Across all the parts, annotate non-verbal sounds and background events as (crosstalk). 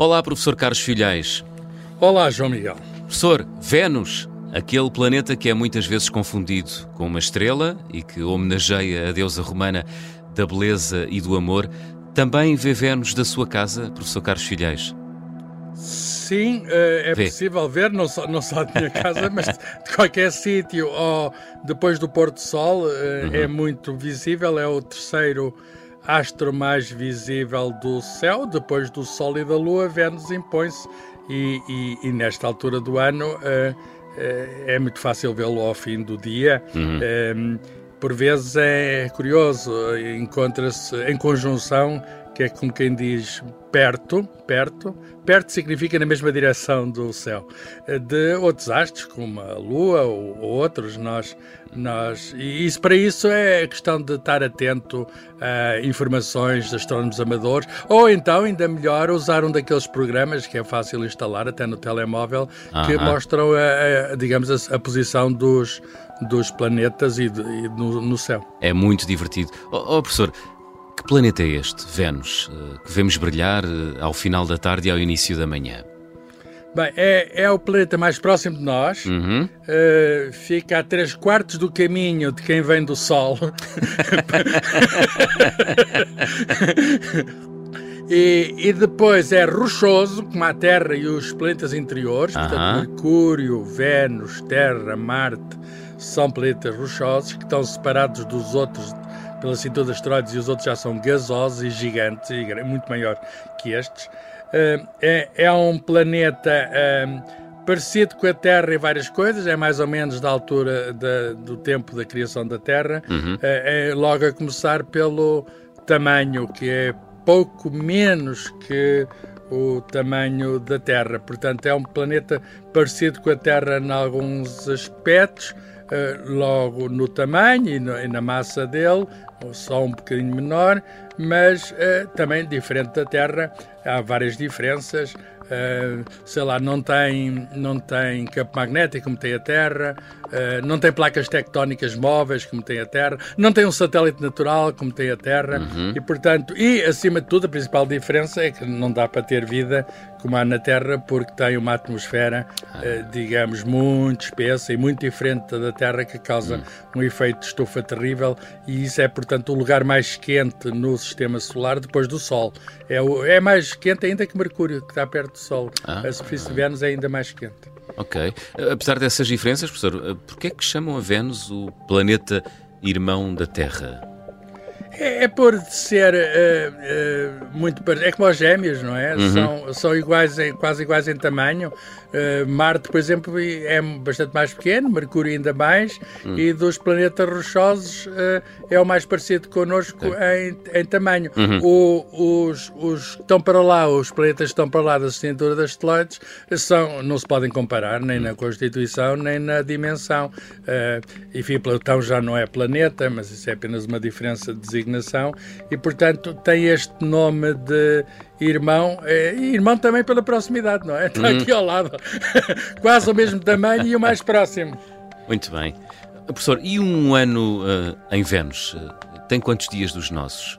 Olá, professor Carlos Filhais. Olá, João Miguel. Professor, Vênus, aquele planeta que é muitas vezes confundido com uma estrela e que homenageia a deusa romana da beleza e do amor, também vê Vênus da sua casa, professor Carlos Filhais? Sim, eh, é Vê. possível ver, não só, não só da minha casa, (laughs) mas de qualquer sítio. Ou depois do pôr do sol, eh, uhum. é muito visível, é o terceiro astro mais visível do céu, depois do Sol e da Lua, Vênus impõe-se e, e, e, nesta altura do ano uh, uh, é muito fácil vê-lo ao fim do dia. Uhum. Um, por vezes é curioso, encontra-se em conjunção que é como quem diz perto, perto, perto significa na mesma direção do céu, de outros astros, como a Lua ou, ou outros, nós, nós, e isso para isso é questão de estar atento a informações de astrónomos amadores, ou então, ainda melhor, usar um daqueles programas que é fácil instalar até no telemóvel, uh -huh. que mostram, a, a digamos, a, a, posição dos, dos planetas e, de, e no, no, céu. É muito divertido. Oh, oh professor, que planeta é este, Vênus, eh, que vemos brilhar eh, ao final da tarde e ao início da manhã? Bem, é, é o planeta mais próximo de nós, uhum. uh, fica a três quartos do caminho de quem vem do Sol. (laughs) e, e, depois é rochoso, como a Terra e os planetas interiores, portanto, Mercúrio, Vênus, Terra, Marte, são planetas rochosos que estão separados dos outros pela cintura de asteroides e os outros já são gasosos e gigantes, e muito maior que estes. Eh, é, é um planeta eh, parecido com a Terra em várias coisas, é mais ou menos da altura da, do tempo da criação da Terra, uhum. é, é logo a começar pelo tamanho, que é pouco menos que o tamanho da Terra. Portanto, é um planeta parecido com a Terra em alguns aspectos, logo no tamanho e, no, e na massa dele, só um bocadinho menor, mas uh, também diferente da Terra. Há várias diferenças. Uh, sei lá, não tem, não tem campo magnético como tem a Terra, uh, não tem placas tectónicas móveis como tem a Terra, não tem um satélite natural como tem a Terra uhum. e, portanto, e acima de tudo, a principal diferença é que não dá para ter vida como há na Terra porque tem uma atmosfera, uh, digamos, muito espessa e muito diferente da Terra que causa uhum. um efeito de estufa terrível e isso é, portanto, o lugar mais quente no sistema solar depois do Sol. É, o, é mais quente ainda que Mercúrio, que está perto do Sol. Ah, a superfície de Vênus é ainda mais quente. Ok. Apesar dessas diferenças, professor, porquê é que chamam a Vênus o planeta irmão da Terra? É, é por ser uh, uh, muito é como os gêmeos, não é? Uhum. São, são iguais, em, quase iguais em tamanho. Uh, Marte, por exemplo, é bastante mais pequeno, Mercúrio ainda mais, uhum. e dos planetas rochosos é o mais parecido connosco em, em, tamanho. Uhum. O, os, os que estão para lá, os planetas que estão para lá da cintura das asteroides, são, não se podem comparar nem na constituição nem na dimensão. enfim, Plutão já não é planeta, mas isso é apenas uma diferença de designação designação e, portanto, tem este nome de irmão, é, e irmão também pela proximidade, não é? Está aqui ao lado, (laughs) quase o mesmo tamanho e o mais próximo. Muito bem. Professor, e um ano uh, em Vênus? Uh, tem quantos dias dos nossos?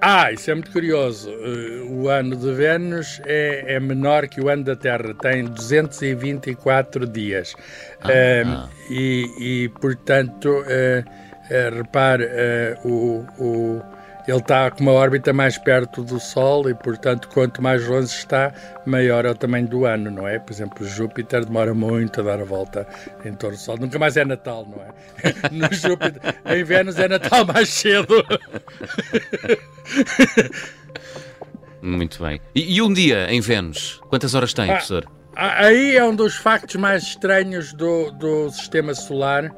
Ah, isso é muito curioso. Uh, o ano de Vênus é, é, menor que o ano da Terra, tem 224 dias. Ah, ah. E, e, portanto, uh, Uh, repare, uh, o, o, ele está com uma órbita mais perto do Sol e, portanto, quanto mais longe está, maior é o tamanho do ano, não é? Por exemplo, Júpiter demora muito a dar a volta em torno do Sol. Nunca mais é Natal, não é? (laughs) No Júpiter, em Vênus é Natal mais cedo. (laughs) Muito bem. E, e, um dia em Vênus, quantas horas tem, ah, professor? Aí é um dos factos mais estranhos do, do sistema solar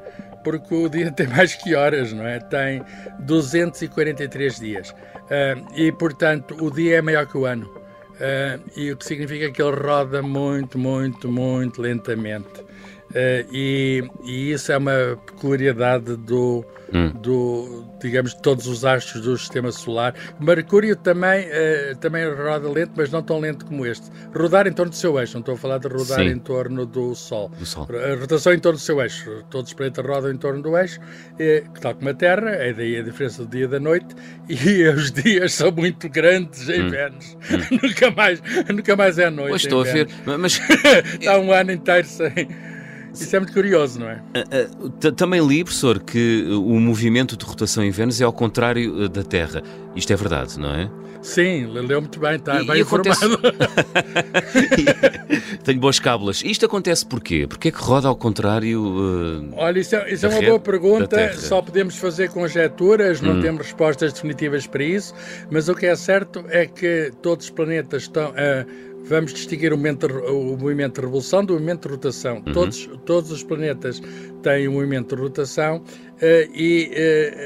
porque o dia tem mais que horas, não é? Tem 243 dias. Uh, e, portanto, o dia é maior que o ano. Uh, e o que significa que ele roda muito, muito, muito lentamente. E, e isso é uma peculiaridade do, hum. do, digamos, de todos os astros do sistema solar. Mercúrio também, uh, também roda lento, mas não tão lento como este. Rodar em torno do seu eixo, não estou a falar de rodar Sim. em torno do Sol. do Sol. A rotação em torno do seu eixo. Todos os planetas rodam em torno do eixo, e, tal como a Terra, é daí a diferença do dia e da noite, (laughs) e os dias são muito grandes em hum. Vênus. Hum. (laughs) nunca, mais, nunca mais é noite. Pois estou a ver, mas... (laughs) Está um ano inteiro sem isso é muito curioso, não é? Uh, uh, também li, professor, que o movimento de rotação em Vênus é ao contrário da Terra. Isto é verdade, não é? Sim, leu muito bem, está bem informado. (laughs) Tenho boas cábulas. Isto acontece porquê? Porquê é que roda ao contrário? Uh, Olha, isso é, isso é uma boa pergunta. Só podemos fazer conjecturas, não hum. temos respostas definitivas para isso, mas o que é certo é que todos os planetas estão. Uh, vamos distinguir o movimento, o movimento de revolução do movimento de rotação. Uhum. Todos, todos os planetas têm um movimento de rotação e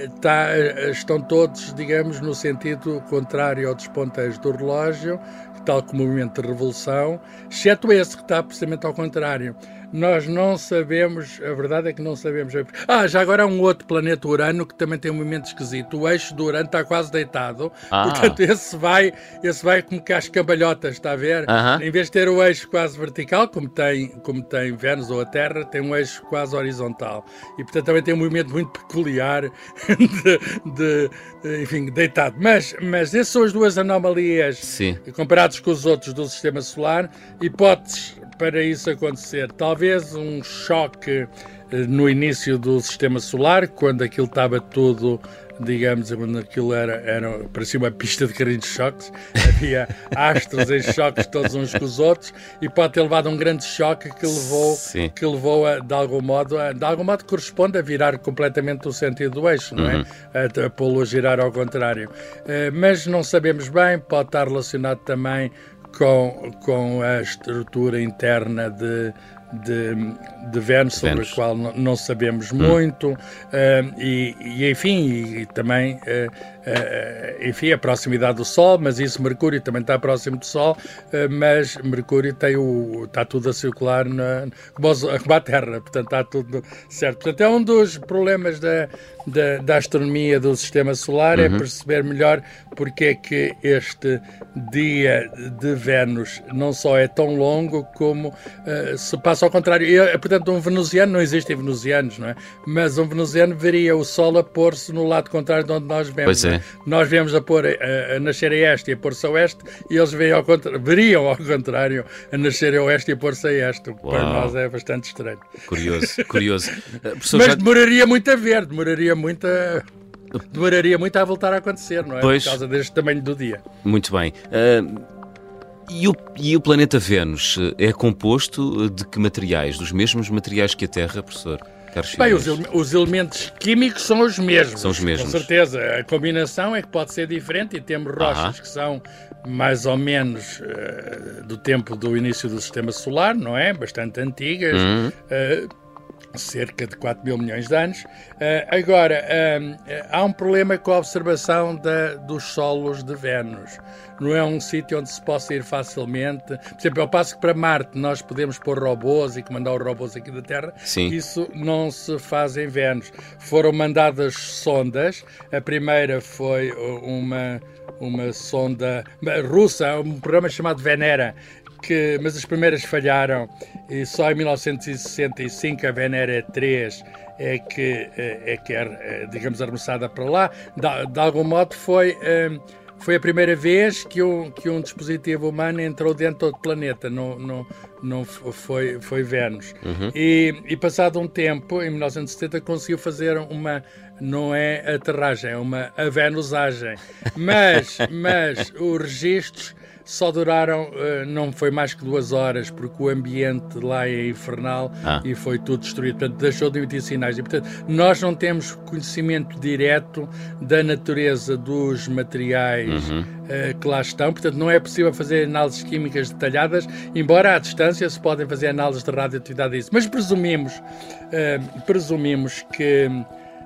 uh, tá, estão todos, digamos, no sentido contrário ao dos ponteiros do relógio, tal como o movimento de revolução, exceto esse que está precisamente ao contrário nós não sabemos, a verdade é que não sabemos. Ah, já agora há um outro planeta Urano que também tem um movimento esquisito. O eixo do Urano está quase deitado, ah. portanto esse vai, esse vai como que às cambalhotas, está a ver? Uh -huh. Em vez de ter o eixo quase vertical, como tem, como tem Vênus ou a Terra, tem um eixo quase horizontal. E portanto também tem um movimento muito peculiar de, de enfim, deitado. Mas, mas essas são as duas anomalias Sim. comparados com os outros do Sistema Solar. Hipóteses para isso acontecer. Talvez um choque eh, no início do sistema solar, quando aquilo estava tudo, digamos, quando aquilo era, era parecia uma pista de carrinhos de choques, (laughs) havia astros em choques todos uns com os outros, e pode ter levado um grande choque que levou, que levou a, de algum modo, a, de algum modo corresponde a virar completamente o sentido do eixo, não é? Uhum. A, a pô-lo a girar ao contrário. Uh, mas não sabemos bem, pode estar relacionado também com, com a estrutura interna de, de, de Vênus, sobre a qual não sabemos hum. muito, uh, e, e, enfim, e, também, uh, uh, enfim, a proximidade do Sol, mas isso, Mercúrio também está próximo do Sol, mas Mercúrio tem o, está tudo a circular na, como a Terra, portanto está tudo certo. Portanto, é um dos problemas da, da, da astronomia do Sistema Solar, é uhum. é perceber melhor porque é que este dia de Vênus não só é tão longo como se passa ao contrário. E, portanto, um venusiano, não existem venusianos, não é? Mas um venusiano veria o Sol a pôr-se no lado contrário de onde nós vemos. É. Nós vemos a, pôr, a, a nascer a este e a pôr-se a oeste, e eles ao veriam ao contrário a nascer a oeste e a pôr-se a este. O que para nós é bastante estranho. Curioso, (laughs) curioso. Eh, Mas já... demoraria muito a ver, demoraria muito a demoraria muito a voltar a acontecer, não é? Pois, Por causa deste tamanho do dia. Muito bem. Uh, e o, e o planeta Vênus eh, é composto eh, de que materiais? Dos mesmos materiais que a Terra, professor? Bem, os, os, elementos químicos são os mesmos. São os mesmos. Com certeza. A combinação é que pode ser diferente e temos rochas uh -huh. que são mais ou menos uh, do tempo do início do sistema solar, não é? Bastante antigas. Uh -huh. Cerca de 4 mil milhões de anos. Uh, agora, uh, há um problema com a observação da, dos solos de Vênus. Não é um sítio onde se possa ir facilmente. Por exemplo, ao passo que para Marte nós podemos pôr robôs e comandar os robôs aqui da Terra, Sim. isso não se faz em Vênus. Foram mandadas sondas. A primeira foi uma uma sonda russa, um programa chamado Venera, que, mas as primeiras falharam e só em 1965 a Venera 3 é que é, que é, é digamos, arremessada para lá. De, de algum modo foi, hum, foi a primeira vez que um, que um dispositivo humano entrou dentro do planeta, não, não, não foi, foi Vênus. Uhum. E, e passado um tempo, em 1970, conseguiu fazer uma, não é aterragem, é uma avenusagem. Mas, (laughs) mas os registros só duraram, eh, não foi mais que duas horas, porque o ambiente lá é infernal ah. e foi tudo destruído. Portanto, deixou de emitir sinais. E, portanto, nós não temos conhecimento direto da natureza dos materiais uhum. Uh, que lá estão. Portanto, não é possível fazer análises químicas detalhadas, embora à distância se podem fazer análises de radioatividade. Mas presumimos, uh, presumimos que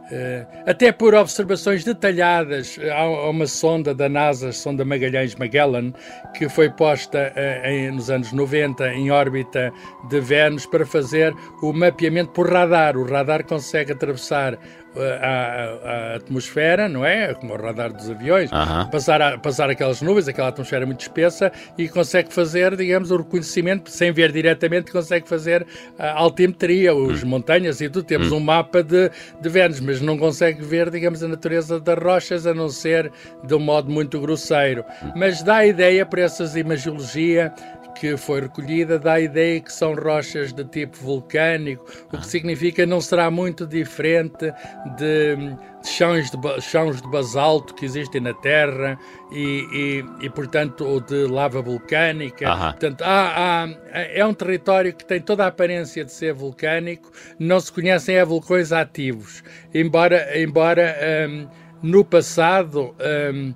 Uh, até por observações detalhadas, há uma sonda da NASA, sonda Magalhães Magellan, que foi posta em, nos anos 90 em órbita de Vênus para fazer o mapeamento por radar. O radar consegue atravessar a, a, atmosfera, não é? Como o radar dos aviões, passar, a, passar aquelas nuvens, aquela atmosfera muito espessa e consegue fazer, digamos, o reconhecimento, sem ver diretamente, consegue fazer a altimetria, os hum. montanhas e tudo. Temos hum. um mapa de, de Vênus, mas não consegue ver, digamos, a natureza das rochas, a não ser de um modo muito grosseiro. Hum. Mas dá a ideia para essas imagiologia que foi recolhida dá a ideia que são rochas de tipo vulcânico, o que significa não será muito diferente de, de chãos, de, chãos de basalto que existem na Terra e, e, e portanto, ou de lava vulcânica. Portanto, há, há, é um território que tem toda a aparência de ser vulcânico, não se conhecem é vulcões ativos, embora, embora um, no passado. Um,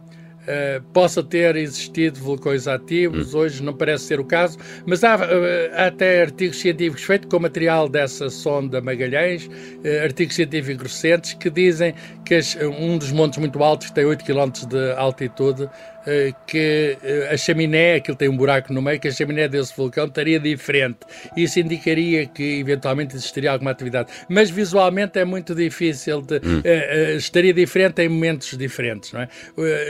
Uh, possa ter existido vulcões ativos, hum. hoje não parece ser o caso, mas há, uh, há até artigos científicos feitos com material dessa sonda Magalhães, uh, artigos científicos recentes, que dizem que as, um dos montes muito altos, tem 8 km de altitude, eh, que eh, a chaminé, aquilo tem um buraco no meio, que a chaminé desse vulcão estaria diferente. Isso indicaria que eventualmente existiria alguma atividade. Mas visualmente é muito difícil, de, hum. uh, estaria diferente em momentos diferentes. Não é?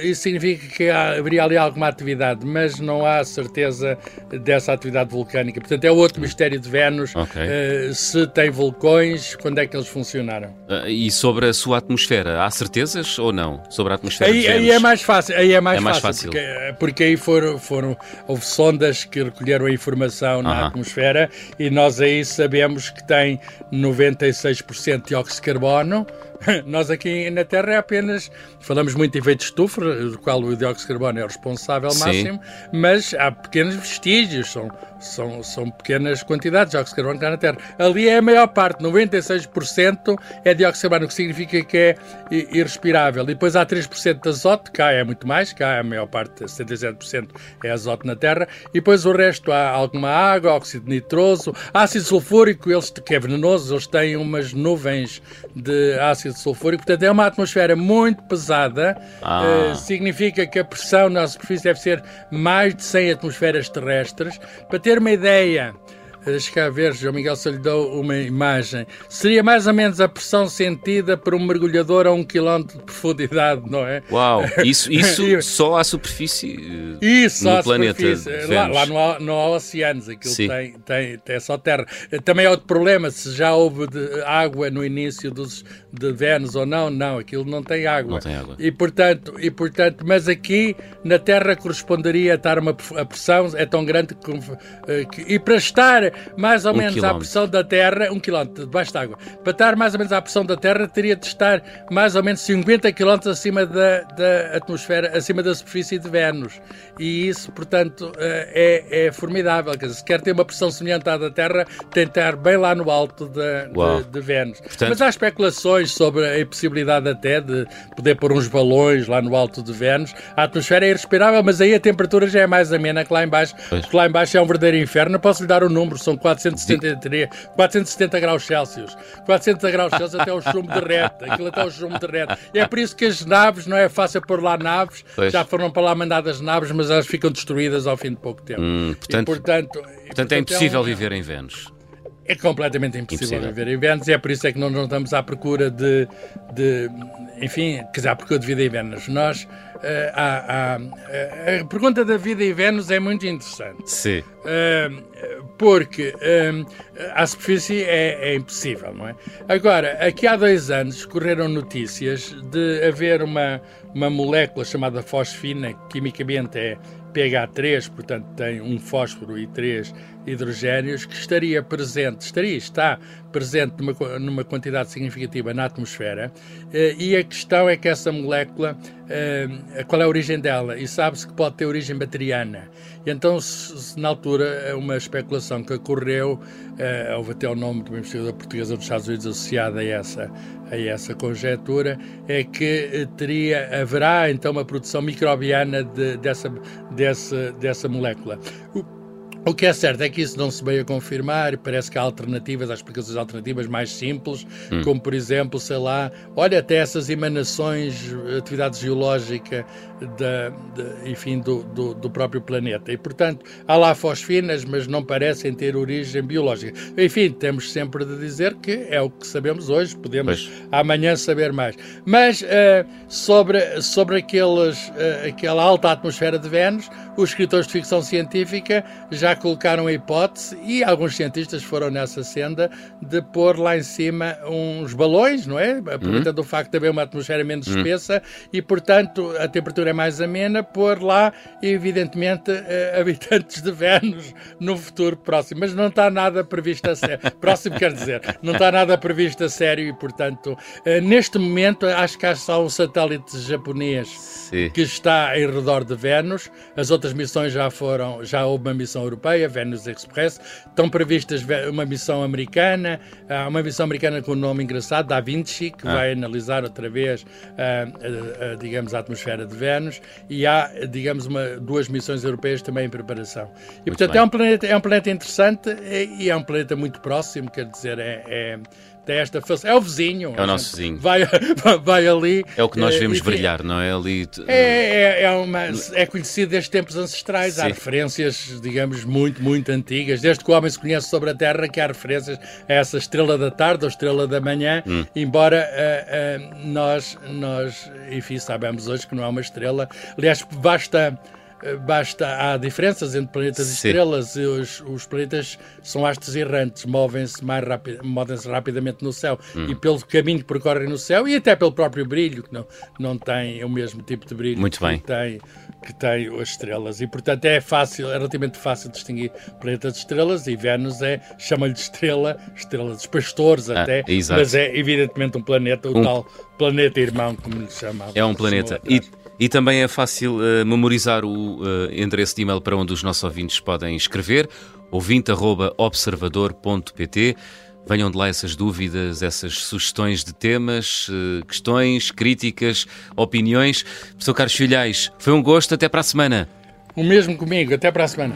isso significa que há, haveria ali alguma atividade, mas não há certeza dessa atividade vulcânica. Portanto, é outro mistério de Vênus. Okay. se tem vulcões, quando é que eles funcionaram. e sobre a sua atmosfera, há certezas ou não? Sobre a atmosfera aí, de Vênus? Aí é mais fácil. Aí é mais, é mais fácil fácil. Porque, porque aí foram, foram, houve sondas que recolheram a informação na uh -huh. atmosfera e nós aí sabemos que tem 96% de dióxido de carbono. (laughs) Nós aqui na Terra é apenas falamos muito de efeito de estufa, do qual o dióxido de carbono é o responsável Sim. máximo, mas há pequenos vestígios, são, são, são pequenas quantidades de dióxido de carbono que há na Terra. Ali é a maior parte, 96% é dióxido de carbono, o que significa que é irrespirável. E depois há 3% de azoto, cá é muito mais, cá é a maior parte, 77% é azoto na Terra, e depois o resto há alguma água, óxido nitroso, ácido sulfúrico, eles, que é venenoso, eles têm umas nuvens de ácido sulfúrico, portanto é uma atmosfera muito pesada, ah. uh, significa que a pressão na superfície deve ser mais de 100 atmosferas terrestres. Para ter uma ideia, Deixa cá ver, João Miguel se lhe deu uma imagem. Seria mais ou menos a pressão sentida por um mergulhador a um quilómetro de profundidade, não é? Uau, isso, isso (laughs) só à superfície isso, no planeta Lá, lá não, há, não há oceanos, aquilo tem, tem, tem só terra. Também é outro problema, se já houve água no início dos, de Vênus ou não, não, aquilo não tem água. Não tem água. E portanto, e, portanto mas aqui na Terra corresponderia a estar uma a pressão é tão grande que, eh, que e para estar mais ou um menos quilómetro. à pressão da Terra, um quilómetro debaixo de água, para estar mais ou menos à pressão da Terra, teria de estar mais ou menos 50 quilómetros acima da, da atmosfera, acima da superfície de Vênus. E isso, portanto, eh, é, é formidável. Quer dizer, se quer ter uma pressão semelhante à da Terra, tem de estar bem lá no alto de, de, de Vênus. Portanto... Mas há especulações sobre a possibilidade até de poder pôr uns balões lá no alto de Vênus. A atmosfera é irrespirável, mas aí a temperatura já é mais amena que lá embaixo, pois. porque lá embaixo é um verdadeiro inferno. posso lhe dar o um número, são 473, 470 graus Celsius. 470 graus Celsius até o chumbo derrete. Aquilo até o chumbo derrete. E é por isso que as naves, não é fácil pôr lá naves, pois. já foram para lá mandadas naves, mas elas ficam destruídas ao fim de pouco tempo. Hum, portanto, e, portanto, portanto, portanto, é impossível é um... viver em Vênus. É completamente impossível, impossível, viver em Vênus e é por isso é que nós não estamos à procura de, de enfim, quer dizer, à procura de vida em Vênus. Nós, uh, há, há, a pergunta da vida em Vênus é muito interessante. Sim. Uh, porque um, à superfície é, é, impossível, não é? Agora, aqui há dois anos correram notícias de haver uma, uma molécula chamada fosfina, que quimicamente é pH3, portanto tem um fósforo e três hidrogénios, que estaria presente, estaria, está presente numa, numa quantidade significativa na atmosfera, eh, e a questão é que essa molécula, eh, qual é a origem dela? E sabe-se que pode ter origem bacteriana. E então, na altura, uma especulação que ocorreu, eh, houve até o nome de uma investigadora portuguesa dos Estados Unidos associada a essa, a essa conjetura, é que teria, haverá então uma produção microbiana de, dessa, dessa, dessa molécula. O que é certo é que isso não se veio a confirmar parece que há alternativas, há explicações alternativas mais simples, hum. como por exemplo, sei lá, olha até essas emanações, atividade geológica da, de, enfim, do, do, do, próprio planeta. E portanto, há lá fosfinas, mas não parecem ter origem biológica. Enfim, temos sempre de dizer que é o que sabemos hoje, podemos pois. amanhã saber mais. Mas uh, sobre, sobre aqueles, uh, aquela alta atmosfera de Vênus, os escritores de ficção científica já colocaram a hipótese, e alguns cientistas foram nessa senda, de pôr lá em cima uns balões, não é? Aproveitando uhum. o facto de haver uma atmosfera menos uhum. espessa e, portanto, a temperatura é mais amena, pôr lá, evidentemente, uh, (laughs) habitantes de Vênus no futuro próximo. Mas não está nada previsto a sério. (laughs) próximo quer dizer, não está nada previsto a sério e, portanto, uh, neste momento, acho que há só um satélite japonês Sim. que está em redor de Vênus. As outras missões já foram, já houve uma missão europeia Europeia, Venus Express. Estão previstas uma missão americana, há uma missão americana com um nome engraçado, Da Vinci, que ah. vai analisar outra vez, a, a, a, digamos, a atmosfera de Vênus. E há, digamos, uma, duas missões europeias também em preparação. E, muito portanto, é um, planeta, é um planeta interessante e é um planeta muito próximo, quer dizer, é, é esta É o vizinho. É o nosso vizinho. (laughs) Vai, vai ali. É o que nós eh, vemos brilhar, não é? Ali... É, é, é, uma, é conhecido desde tempos ancestrais. Sim. Há referências, digamos, muito, muito antigas. Desde que o homem se conhece sobre a Terra, que há referências a essa estrela da tarde ou estrela da manhã, hum. embora uh, uh, nós, nós, enfim, sabemos hoje que não é uma estrela. Aliás, basta basta, há diferenças entre planetas e estrelas. E os, os planetas são astros errantes, movem-se mais movem-se rapidamente no céu hum. e pelo caminho que percorrem no céu e até pelo próprio brilho, que não, não tem o mesmo tipo de brilho Muito bem. que tem que tem as estrelas e portanto é fácil, é relativamente fácil distinguir planetas de estrelas e Vênus é, chama-lhe de estrela, estrela dos pastores ah, até, mas é evidentemente um planeta, o um... tal planeta irmão como lhe chamava. É um planeta. E e também é fácil uh, memorizar o uh, endereço de e-mail para onde os nossos ouvintes podem escrever, ouvinte.observador.pt. Venham de lá essas dúvidas, essas sugestões de temas, uh, questões, críticas, opiniões. Professor Carlos Filhais, foi um gosto, até para a semana. O mesmo comigo, até para a semana.